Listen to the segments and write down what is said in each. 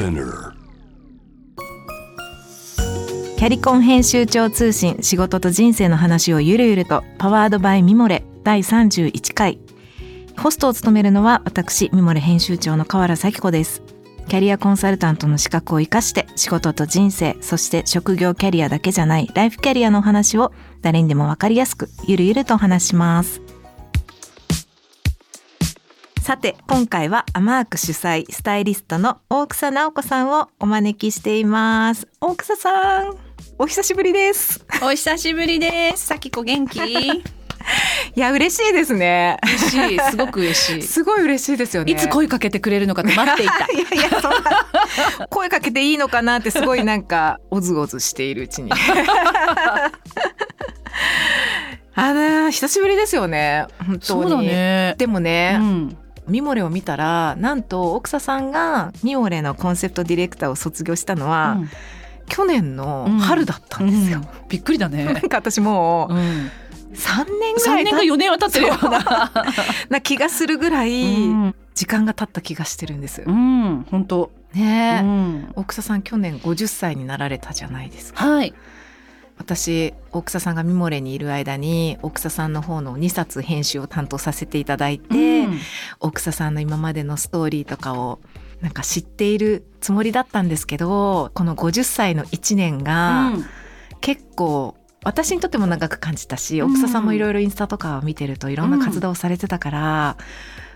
Spinner. キャリコン編集長通信仕事と人生の話をゆるゆるとパワードバイミモレ第31回。ホストを務めるのは私ミモレ編集長の河原咲子です。キャリアコンサルタントの資格を生かして仕事と人生そして職業キャリアだけじゃないライフキャリアの話を誰にでもわかりやすくゆるゆると話します。さて今回はアマーク主催スタイリストの大草直子さんをお招きしています大草さんお久しぶりですお久しぶりです。さきこ元気？いや嬉しいですね嬉しい、すごく嬉しい。すごい嬉しいですよねいつ声かけてくれるのかと待っていた。いやいやそんな声かけていいのかなってすごいなんかおずおずしているうちに あの久しぶりですよね本当にね。でもね、うん、ミモレを見たらなんと奥佐さんがミモレのコンセプトディレクターを卒業したのは、うん。去年の春だったんですよ、うん。びっくりだなね。んか私もううん、3年ぐら三い経っ年か四年は経ってるよ。う。な。な気がするぐらいうん、時間が経った気がしてるんです、うん、本当。うねえ、ん、奥佐さん去年50歳になられたじゃないですか。はい。私奥佐さんがミモレにいる間に奥佐さんの方の2冊編集を担当させていただいて、うん。奥佐さんの今までのストーリーとかをなんか知っているつもりだったんですけどこの50歳の1年が結構私にとっても長く感じたし、うん。奥佐さんもいろいろインスタとかを見てるといろんな活動をされてたから、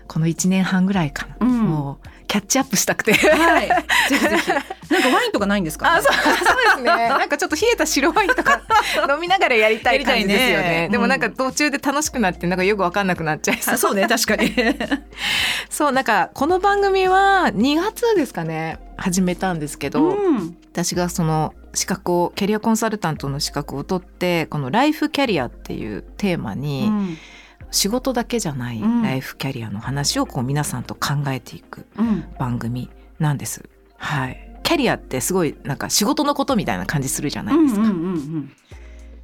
この1年半ぐらいかな、うん。もうキャッチアップしたくて。はい。ぜひぜひ。なんかワインとかないんですか？あそう そうですねなんかちょっと冷えた白ワインとか飲みながらやりたい感じですよねねでもなんか途中で楽しくなってなんかよくわかんなくなっちゃいそうあそうね、確かに。そうなんかこの番組は2月ですかね？始めたんですけど、うん私がその資格をキャリアコンサルタントの資格を取ってこのライフキャリアっていうテーマに、うん仕事だけじゃないうんライフキャリアの話をこう皆さんと考えていくうん番組なんです。はい。キャリアってすごいなんか仕事のことみたいな感じするじゃないですか。うんうん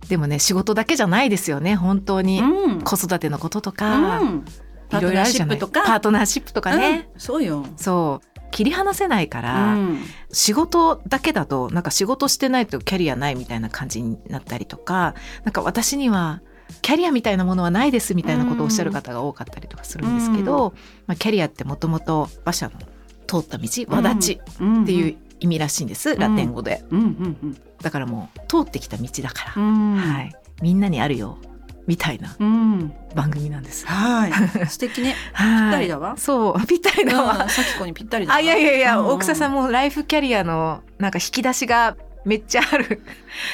でもね仕事だけじゃないですよね本当に、うんうん。子育てのこととか、うんいろいろあるじゃないパートナーシップとかパートナーシップとかね、うんそうよ。そう切り離せないから、うん仕事だけだとなんか仕事してないとキャリアないみたいな感じになったりとかなんか私にはキャリアみたいなものはないですみたいなことをおっしゃる方が多かったりとかするんですけど、まあ、キャリアってもともと馬車の通った道輪立ちっていう意味らしいんです、ラテン語で。うん。うん。だからもう通ってきた道だから、うん。はい、みんなにあるよみたいなうん。番組なんです。はい。素敵ね。はい、ぴったりだわ。そう。ぴったりだわ。うん。さきこにぴったり。あいやいやいや、う大草さんもライフキャリアのなんか引き出しがめっちゃある。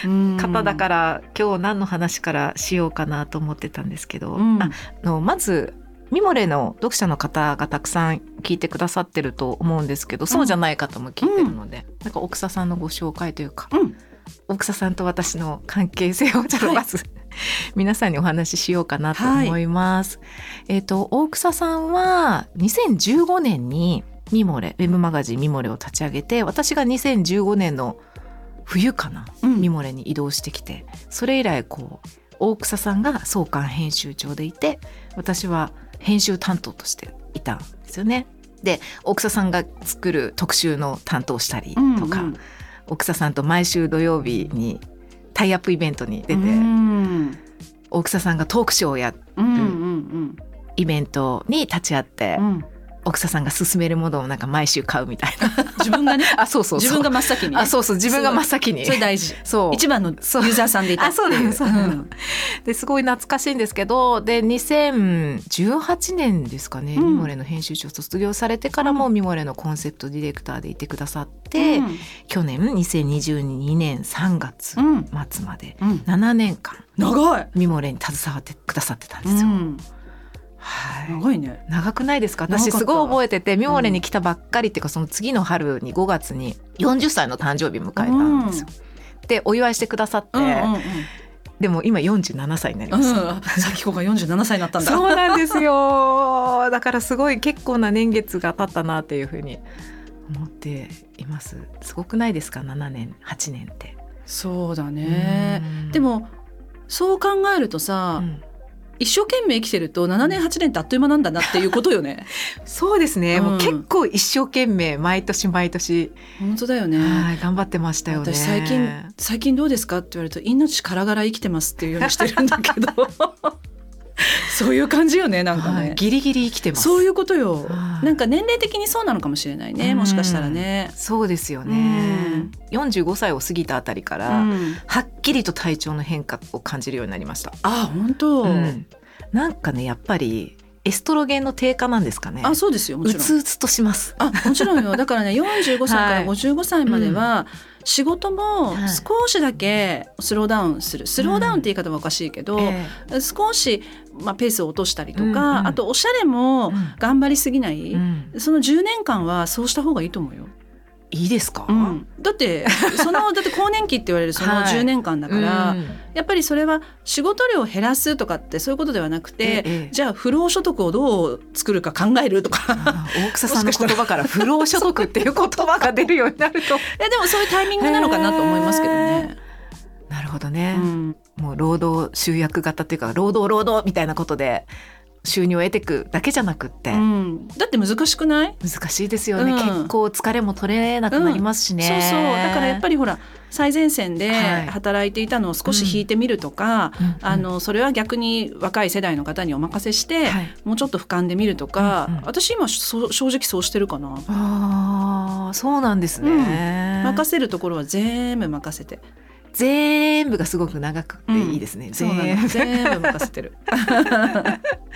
うん。方だから、今日何の話からしようかなと思ってたんですけど、うん。あのまずミモレの読者の方がたくさん聞いてくださってると思うんですけど、そうじゃない方も聞いてるので、なんか奥草さんのご紹介というか、うん。奥草さんと私の関係性をちょっとはい。まず、皆さんにお話ししようかなと思います。えっ、と大草さんは2015年にミモレウェブマガジンミモレを立ち上げて私が2015年の冬かな、うん。ミモレに移動してきて。それ以来こう大草さんが創刊編集長でいて私は編集担当としていたんですよね。で大草さんが作る特集の担当したりとか、うん大草さんと毎週土曜日にタイアップイベントに出て、うん。大草さんがトークショーやうんうん。イベントに立ち会って、うんうん大草さんが勧めるものをなんか毎週買うみたいな。自分がね？あそうそうそう。自分が真っ先に？ねあそうそう。自分が真っ先に。それ大事。そう。一番のユーザーさんでいた。あそうなのそうなの。んですごい懐かしいんですけどで2018年ですかね、うん。ミモレの編集長卒業されてからもミモレのコンセプトディレクターでいてくださって、うん。去年2022年3月うん。末までうん。7年間長い。ミモレに携わってくださってたんですよ。長い。ね。長くないですか？私すごい覚えててミモレに来たばっかりっていうかその次の春に5月に40歳の誕生日迎えたんですよ。でお祝いしてくださって、うんうんうん。でも今47歳になりました。うん、さきこが47歳になったんだ。そうなんですよ。だからすごい結構な年月が経ったなっていうふうに思っています。すごくないですか？7年8年って。そうだね。うん。でもそう考えるとさ、うん一生懸命生きてると7年8年ってあっという間なんだなっていうことよね。そうですね、うん。もう結構一生懸命毎年毎年、本当だよね。はい頑張ってましたよね。私最近最近どうですかって言われると命からがら生きてますっていうようにしてるんだけど そういう感じよねなんかね、はいギリギリ生きてます。そういうことよ。はい。なんか年齢的にそうなのかもしれないねもしかしたらね、そうですよね、45歳を過ぎたあたりかうら、ん、はっきりと体調の変化を感じるようになりました、あ本当、うん。なんかねやっぱりエストロゲンの低下なんですかね。あそうですよもうちろん。つうつとします。あもちろんよ。だからね45歳から55歳までは仕事もはい。少しだけスローダウンする。スローダウンって言い方はおかしいけど、え少し、まあ、ペースを落としたりとか、あとおしゃれもうん。頑張りすぎない、その10年間はそうした方がいいと思うよ。いいですか、うん、だってその だって更年期って言われるそのはい。10年間だから、うん。やっぱりそれは仕事量を減らすとかってそういうことではなくて、ええ。じゃあ不労所得をどう作るか考えるとか。あ大草さんの言葉から 不労所得っていう言葉が出るようになると。いやでもそういうタイミングなのかなと思いますけどね。なるほどね、うん。もう労働集約型っていうか労働労働みたいなことで収入を得ていくだけじゃなくって、うん、だって難しくない？難しいですよね、うん。結構疲れも取れなくなりますしね、そうそう。だからやっぱりほら最前線ではい。働いていたのを少し引いてみるとか、うん。うん。あのそれは逆に若い世代の方にお任せして、はい。もうちょっと俯瞰で見るとか、うんうん。私今正直そうしてるかな、ああそうなんですね、任せるところは全部任せて。全部がすごく長くていいですね、そうなの全部。全部任せてる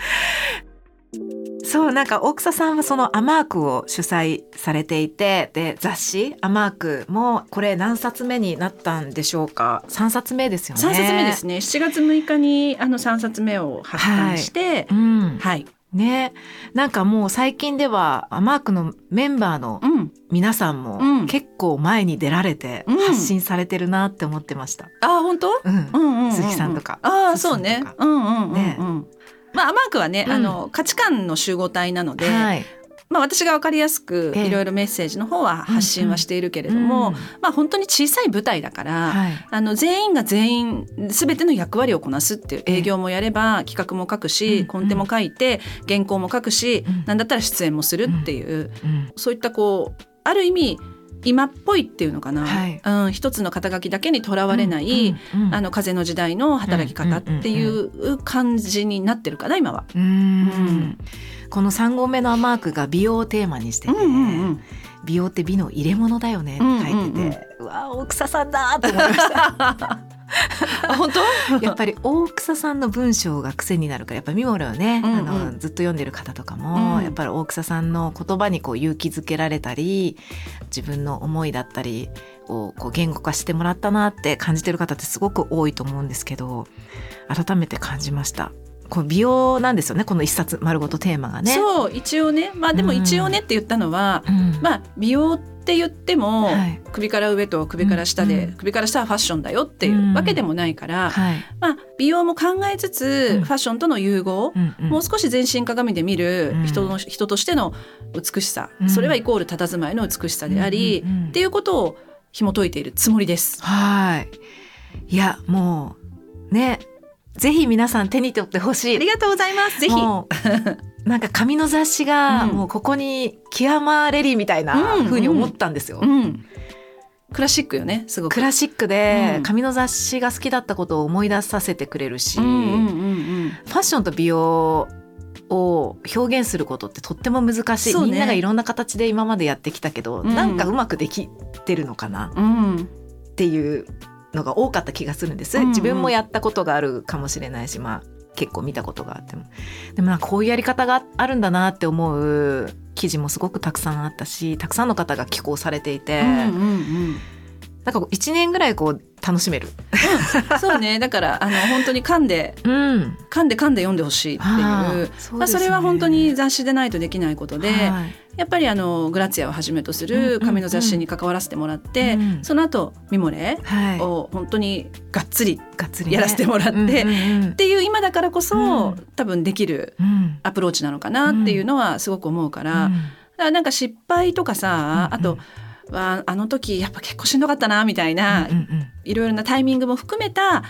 そうなんか大草さんはそのアマークを主催されていてで雑誌アマークもこれ何冊目になったんでしょうか？3冊目ですよね。3冊目ですね。7月6日にあの3冊目を発刊してうん。はい、ね。なんかもう最近ではアマークのメンバーのうん、皆さんもうん。結構前に出られてうん。発信されてるなって思ってました。あ本当？うん。うんうんうんうん。鈴木さんとか。あそうね。うんうんうんうん、ねまあアマークはね、あの価値観の集合体なので、はい、まあ私がわかりやすくいろいろメッセージの方は発信はしているけれども、うんまあ本当に小さい舞台だから、はいあの全員が全員全ての役割をこなすっていう営業もやれば企画も書くし、コンテも書いて原稿も書くし、うんなんだったら出演もするっていう、そういったこうある意味今っぽいっていうのかな、はい。うん、一つの肩書きだけにとらわれない、うんうんあの風の時代の働き方っていう感じになってるかな今は。うんうん。この3号目のアマークが美容をテーマにしてて、うんうんうん。美容って美の入れ物だよねって書いてて、ううんうん。うんわ大草さんだと思いました あ本当？やっぱり大草さんの文章が癖になるからやっぱミモレをね、うんうん。あのずっと読んでる方とかも、うん。やっぱり大草さんの言葉にこう勇気づけられたり自分の思いだったりをこう言語化してもらったなって感じてる方ってすごく多いと思うんですけど改めて感じました。こう美容なんですよねこの一冊丸ごとテーマがね。そう一応ね。まあでも一応ねって言ったのは、うん。まあ美容って言っても、はい首から上と首から下で、うん首から下はファッションだよっていうわけでもないから、はいまあ美容も考えつつ、うんファッションとの融合、うんうんもう少し全身鏡で見るうん人の、人としての美しさ、うんそれはイコール佇まいの美しさであり、うんうんうんっていうことを紐解いているつもりです。はい。いや、もう、ね、ぜひ皆さん手に取ってほしい。ありがとうございます。ぜひ。なんか紙の雑誌が、うんもうここに極まれりみたいなうん風に思ったんですよ。うん。クラシックよね、すごく。クラシックでうん紙の雑誌が好きだったことを思い出させてくれるし、うんうんうんファッションと美容を表現することってとっても難しい、ねみんながいろんな形で今までやってきたけど、うんなんかうまくできてるのかなうん。うん。っていうのが多かった気がするんです、うんうん自分もやったことがあるかもしれないしまあ結構見たことがあってもでもなんかこういうやり方があるんだなって思う記事もすごくたくさんあったしたくさんの方が寄稿されていて、うんうんうん。なんかこう1年ぐらいこう楽しめる。そうね、だからあの本当に噛んでうん、噛んで噛んで読んでほしいっていう。はいまあ、それは本当に雑誌でないとできないことで、はい。やっぱりあのグラッツィアをはじめとすうんうんうん。る紙の雑誌に関わらせてもらって、うんその後ミモレはい、を本当にがっつりがっつりね。やらせてもらって、うんうんうん。っていう今だからこそ、うん。多分できるうん。アプローチなのかなっていうのはすごく思うから,、だうん。からなんか失敗とかさ、うん。あとはあの時やっぱ結構しんどかったなみたいな、いろいろなタイミングも含めた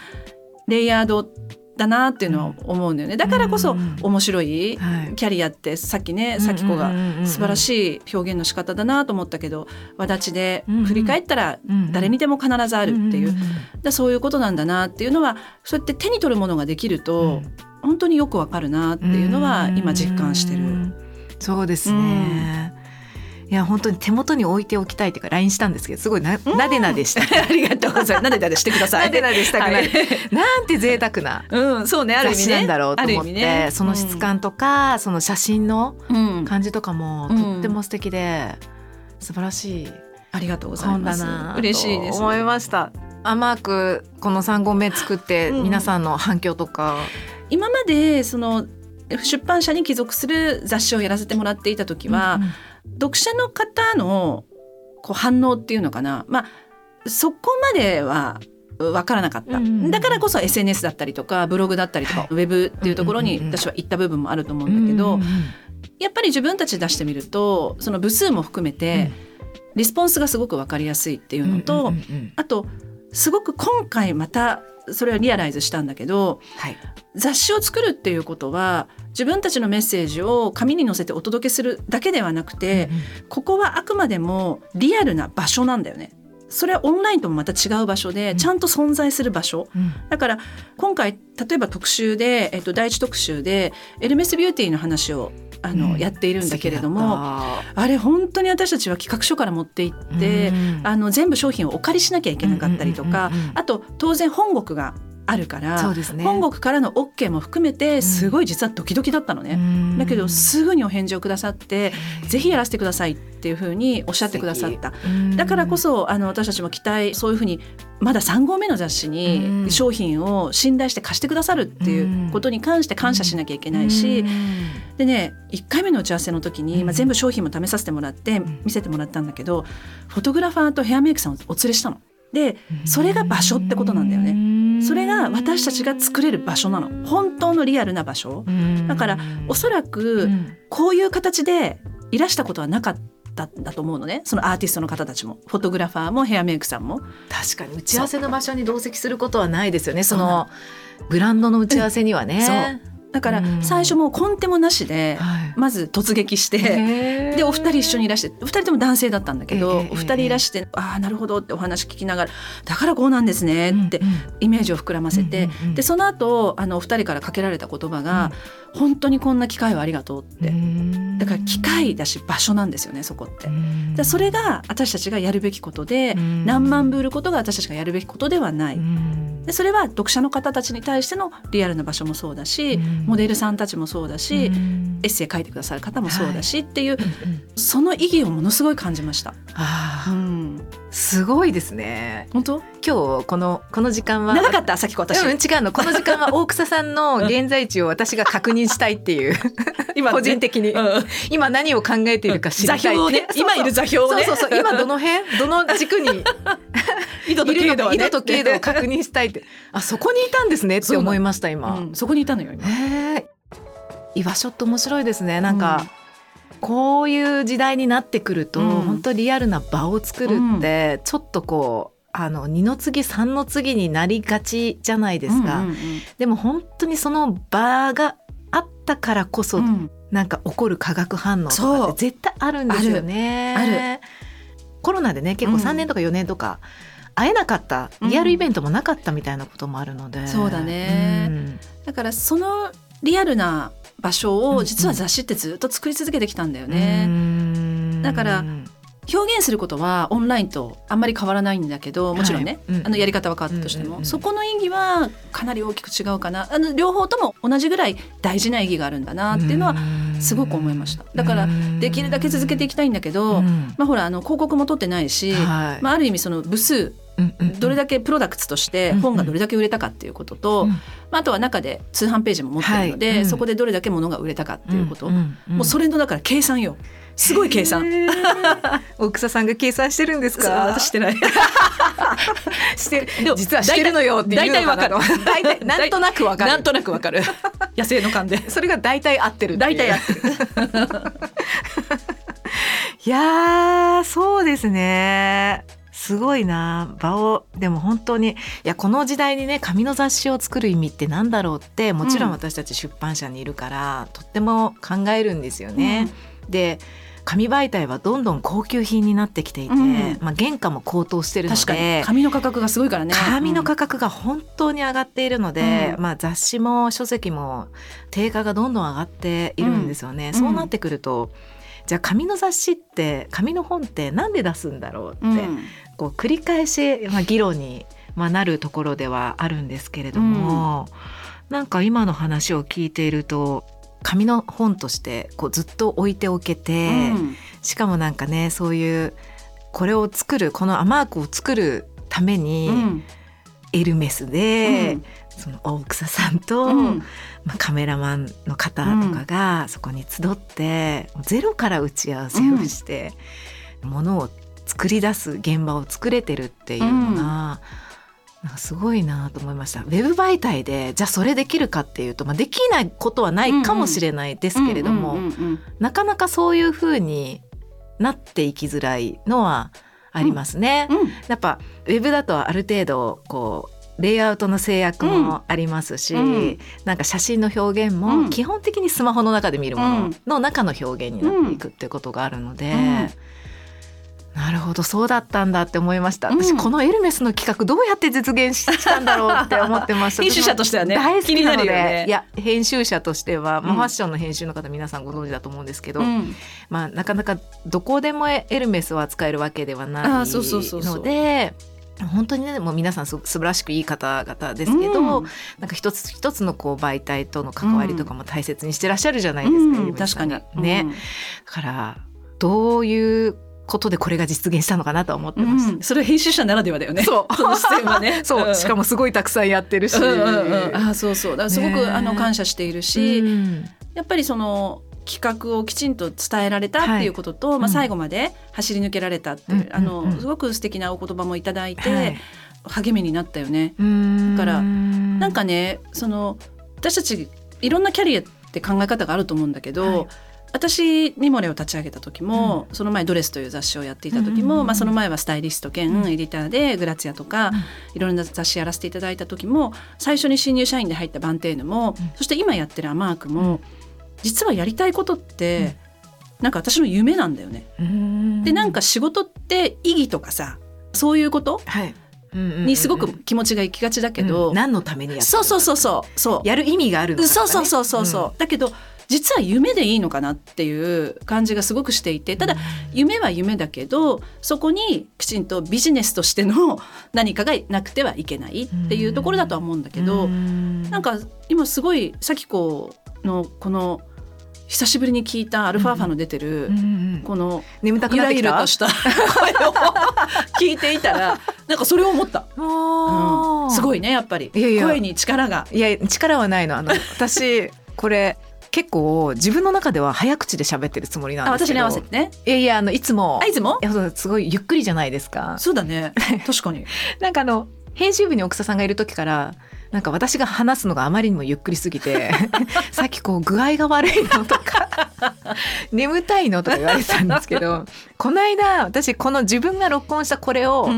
レイヤードだなっていうのは思うんだよね。だからこそうん面白いはい。キャリアってさっきねうん咲子が素晴らしい表現の仕方だなと思ったけどわだちで振り返ったらうん誰にでも必ずあるっていう。だそういうことなんだなっていうのはそうやって手に取るものができると本当によくわかるなっていうのは今実感してる。うんそうですね、いや本当に手元に置いておきたいっていうか LINE したんですけどすごいななでなでした、ありがとうございます。なでなでしてください。なでなでしたくなはい。い、なんて贅沢なうん、そうね、ある意味ね。雑誌なんだろうと思って、ね。その質感とか、その写真のうん、感じとかもうん。とっても素敵で、素晴らしいありがとうござい本ます。嬉しいです。思いました。甘くこの3本目作ってうん。皆さんの反響とか、今までその出版社に帰属する雑誌をやらせてもらっていた時は、うんうん読者の方のこう反応っていうのかな、まあそこまでは分からなかった、うんうんうんだからこそ SNS だったりとかブログだったりとか、はい。ウェブっていうところに私は行った部分もあると思うんだけど、うんうんうんやっぱり自分たち出してみるとその部数も含めて、リスポンスがすごく分かりやすいっていうのと、うんうんうんうん。あとすごく今回またそれはリアライズしたんだけどはい。雑誌を作るっていうことは自分たちのメッセージを紙に載せてお届けするだけではなくて、ここはあくまでもリアルな場所なんだよね。それはオンラインともまた違う場所でうん。ちゃんと存在する場所、うん。だから今回例えば特集で、えっと、第一特集でエルメスビューティーの話をあの、うん。やっているんだけれど素もあれ本当に私たちは企画書から持って行って、うんあの全部商品をお借りしなきゃいけなかったりとか、うんうんうんうん。あと当然本国があるから、ね。本国からの OK も含めてすごい実はドキドキだったのね。うん。だけどすぐにお返事をくださって、ぜひやらせてくださいっていうふうにおっしゃってくださった。だからこそあの私たちも期待そういうふうにまだ3号目の雑誌うにん。商品を信頼して貸してくださるっていうことに関して感謝しなきゃいけないし、でね1回目の打ち合わせの時に、うん。まあ、全部商品も試させてもらってん。見せてもらったんだけどフォトグラファーとヘアメイクさんをお連れしたの。でそれが場所ってことなんだよね。ねそれが私たちが作れる場所なの。本当のリアルな場所。だからおそらくこういう形でいらしたことはなかったんだと思うのね。そのアーティストの方たちも。フォトグラファーもヘアメイクさんも。確かに打ち合わせの場所に同席することはないですよね。その。ブランドの打ち合わせにはね、だからうん。最初もうコンテもなしではい。まず突撃してでお二人一緒にいらしてお二人とも男性だったんだけど、ええお二人いらして「ああなるほど」ってお話聞きながら「だからこうなんですね」ってイメージを膨らませて、でその後あのお二人からかけられた言葉が「本当にこんな機会をありがとう」って、だから機会だし場所なんですよねそこって。うん。でそれが私たちがやるべきことで、うん。何万部売ることが私たちがやるべきことではない。うん。でそれは読者の方たちに対してのリアルな場所もそうだし、うんモデルさんたちもそうだし、うん。エッセイ書いてくださる方もそうだし、っていううんうん。その意義をものすごい感じました。あー。うん、すごいですね。本当？今日このこの時間は長かった？さっき私、うん違うの。この時間は 大草さんの現在地を私が確認したいっていう。今個人的に。うん。今何を考えているか知りたいね。今いる座標をね。そうそうそう。今どの辺？どの軸に？緯度と経度はね。緯度と経度を確認したいって。あそこにいたんですねって思いました今、うん。そこにいたのよ今。居場所って面白いですね。なんか、こういう時代になってくると、うん。本当リアルな場を作るって、ちょっとこうあの二の次三の次になりがちじゃないですか、うんうんでも本当にその場があったからこそ、うん。うんなんか起こる化学反応とかって絶対あるんですよね。ある。あコロナでね結構うん3年とか4年とか会えなかった、リアルイベントもなかったみたいなこともあるので、そうだね。うん。だからそのリアルな場所うんうんを実は雑誌ってずっと作り続けてきたんだよね。ねだから表現することはオンラインとあんまり変わらないんだけどもちろんね、はいうん。あのやり方は変わったとしても、うんうんうんそこの意義はかなり大きく違うかな。あの両方とも同じぐらい大事な意義があるんだなっていうのはすごく思いました。だからできるだけ続けていきたいんだけど、うん。まあ、ほらあの広告も取ってないし、はい。まあ、ある意味その部数どれだけプロダクツとして本がどれだけ売れたかっていうことと、うん。まあ、あとは中で通販ページも持ってるので、はい。うん。そこでどれだけ物が売れたかっていうこと、もうそれのだから計算よすごい計算。大草さんが計算してるんですか？私してない。してでも実はしてるのよ大体わかる。大体なんとなくわかる。なんとなくわかる。野生の勘で。それが大体合ってる大体合ってる。いやーそうですね。すごいな。場をでも本当にいやこの時代にね紙の雑誌を作る意味ってなんだろうってもちろん私たち出版社にいるから、うん、とっても考えるんですよね。うん、で紙媒体はどんどん高級品になってきていて、うん、まあ、原価も高騰してるので紙の価格がすごいからね。紙の価格が本当に上がっているので、うん、まあ、雑誌も書籍も定価がどんどん上がっているんですよね。うん、そうなってくるとじゃあ紙の雑誌って紙の本って何で出すんだろうって、こう繰り返し、まあ、議論に、まあ、なるところではあるんですけれども、うん、なんか今の話を聞いていると紙の本としてこうずっと置いておけて、うん、しかもなんかねそういうこれを作るこのアマークを作るために、うん、エルメスで、うん、その大草さんと、まあ、カメラマンの方とかがそこに集って、ゼロから打ち合わせをして、ものを作り出す現場を作れてるっていうのが、なんかすごいなと思いました。ウェブ媒体でじゃあそれできるかっていうと、まあ、できないことはないかもしれないですけれどもなかなかそういうふうになっていきづらいのはありますね。うんうん、やっぱウェブだとある程度こうレイアウトの制約もありますし、うん、なんか写真の表現も基本的にスマホの中で見るものの中の表現になっていくっていうことがあるので。なるほどそうだったんだって思いました、私このエルメスの企画どうやって実現したんだろうって思ってました編集者としてはね大好きなので、ね、いや編集者としては、まあ、ファッションの編集の方皆さんご存知だと思うんですけど、うん、まあ、なかなかどこでもエルメスを扱えるわけではないので。本当にねもう皆さん素晴らしくいい方々ですけど、うん、なんか一つ一つのこう媒体との関わりとかも大切にしてらっしゃるじゃないですか、うん、確かに。ね、だからどういうことでこれが実現したのかなと思ってます、うん、それ編集者ならではだよね。そう。その視点はね。そう、しかもすごいたくさんやってるし、うんうんうん、あそうそう。だからすごく、あの感謝しているし、うん、やっぱりその企画をきちんと伝えられたっていうことと、はい、まあ、最後まで走り抜けられたっていう、あのすごく素敵なお言葉もいただいて、はい、励みになったよね。だからなんかねその私たちいろんなキャリアって考え方があると思うんだけど、はい私ミモレを立ち上げた時も、うん、その前「ドレス」という雑誌をやっていた時も、うん、まあ、その前はスタイリスト兼エディターでグラツィアとか、いろんな雑誌やらせていただいた時も最初に新入社員で入ったバンテーヌも、そして今やってるアマークも、実はやりたいことって、うん、なんか私の夢なんだよね。でなんか仕事って意義とかさそういうこと、はい。にすごく気持ちがいきがちだけど、うん、何のためにやってそうそうそうそう。そう。やる意味があるね、そうそうそうそうそう、うん、だけど実は夢でいいのかなっていう感じがすごくしていてただ夢は夢だけどそこにきちんとビジネスとしての 何かがなくてはいけないっていうところだとは思うんだけどなんか今すごい咲子のこの久しぶりに聞いたアルファーファの出てる、この眠たくなってきた。した声を聞いていたらなんかそれを思った、うん、すごいねやっぱり。声に力が。いや力はないの。あの私これ結構自分の中では早口で喋ってるつもりなんですけど。私に合わせてね。いやいやあのいつも。あいつも？いやすごいゆっくりじゃないですか。そうだね。確かに。なんかあの編集部に奥佐さんがいる時からなんか私が話すのがあまりにもゆっくりすぎて さっきこう具合が悪いのとか 眠たいのとか言われてたんですけどこの間私この自分が録音したこれを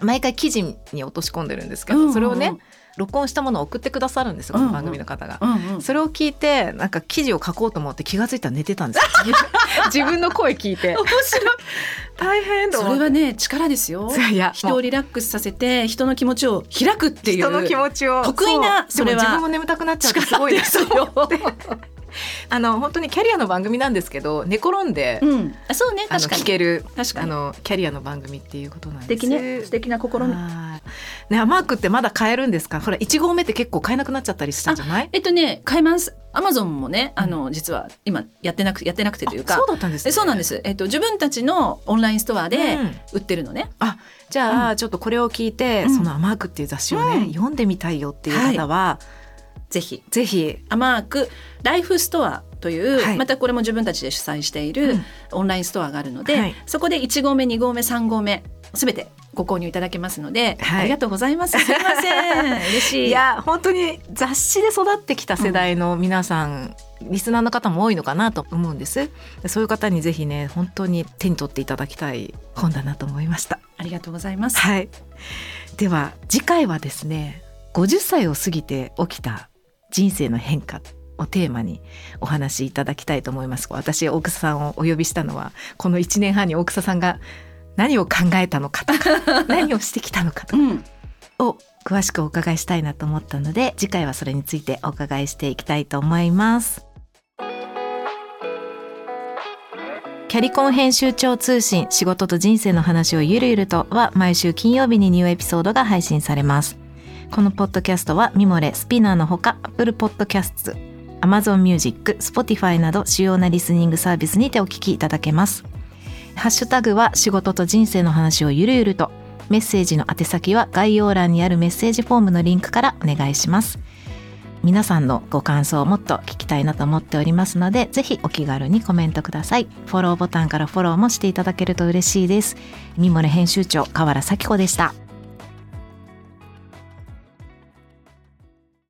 毎回記事に落とし込んでるんですけど、それをね録音したものを送ってくださるんですよ、この番組の方が、うんうん、それを聞いてなんか記事を書こうと思って気が付いたら寝てたんです 自分の声聞いて。面白い。大変それはね力ですよ。いや人をリラックスさせて人の気持ちを開くっていう。人の気持ちを。得意なそれは。自分も眠たくなっちゃうすごいですよあの本当にキャリアの番組なんですけど寝転んで、うん、あそうね確かに。聞ける確かに。あのキャリアの番組っていうことなんです。素敵ね。素敵な試みねマークってまだ買えるんですか？ほら1号目って結構買えなくなっちゃったりしたじゃない？えっとね買えます。アマゾンもねあの、実は今やってなくやってなくてというか。そうだったんです、ね、そうなんです、えっと、自分たちのオンラインストアで売ってるのね、うん、あじゃあ、うん、ちょっとこれを聞いて、うん、その「アマーク」っていう雑誌をね、読んでみたいよっていう方は、はい、ぜひぜひアマークライフストアという、はい、またこれも自分たちで主催しているオンラインストアがあるので、はい、そこで1号目2号目3号目すべてご購入いただけますので、はい、ありがとうございます。すみません、嬉しい。いや本当に雑誌で育ってきた世代の皆さんリスナーの方も多いのかなと思うんです。そういう方にぜひね本当に手に取っていただきたい本だなと思いました。ありがとうございます。はい。では次回はですね50歳を過ぎて起きた人生の変化をテーマにお話しいただきたいと思います。私大草さんをお呼びしたのはこの1年半に大草さんが何を考えたのかとか 何をしてきたのかとかを詳しくお伺いしたいなと思ったので次回はそれについてお伺いしていきたいと思います。キャリコン編集長通信仕事と人生の話をゆるゆるとは毎週金曜日にニューエピソードが配信されますこのポッドキャストはミモレスピナーのほか Apple Podcasts Amazon Music、Spotify など主要なリスニングサービスにてお聞きいただけます。ハッシュタグは仕事と人生の話をゆるゆるとメッセージの宛先は概要欄にあるメッセージフォームのリンクからお願いします。皆さんのご感想をもっと聞きたいなと思っておりますのでぜひお気軽にコメントください。フォローボタンからフォローもしていただけると嬉しいです。ミモレ編集長河原咲子でした。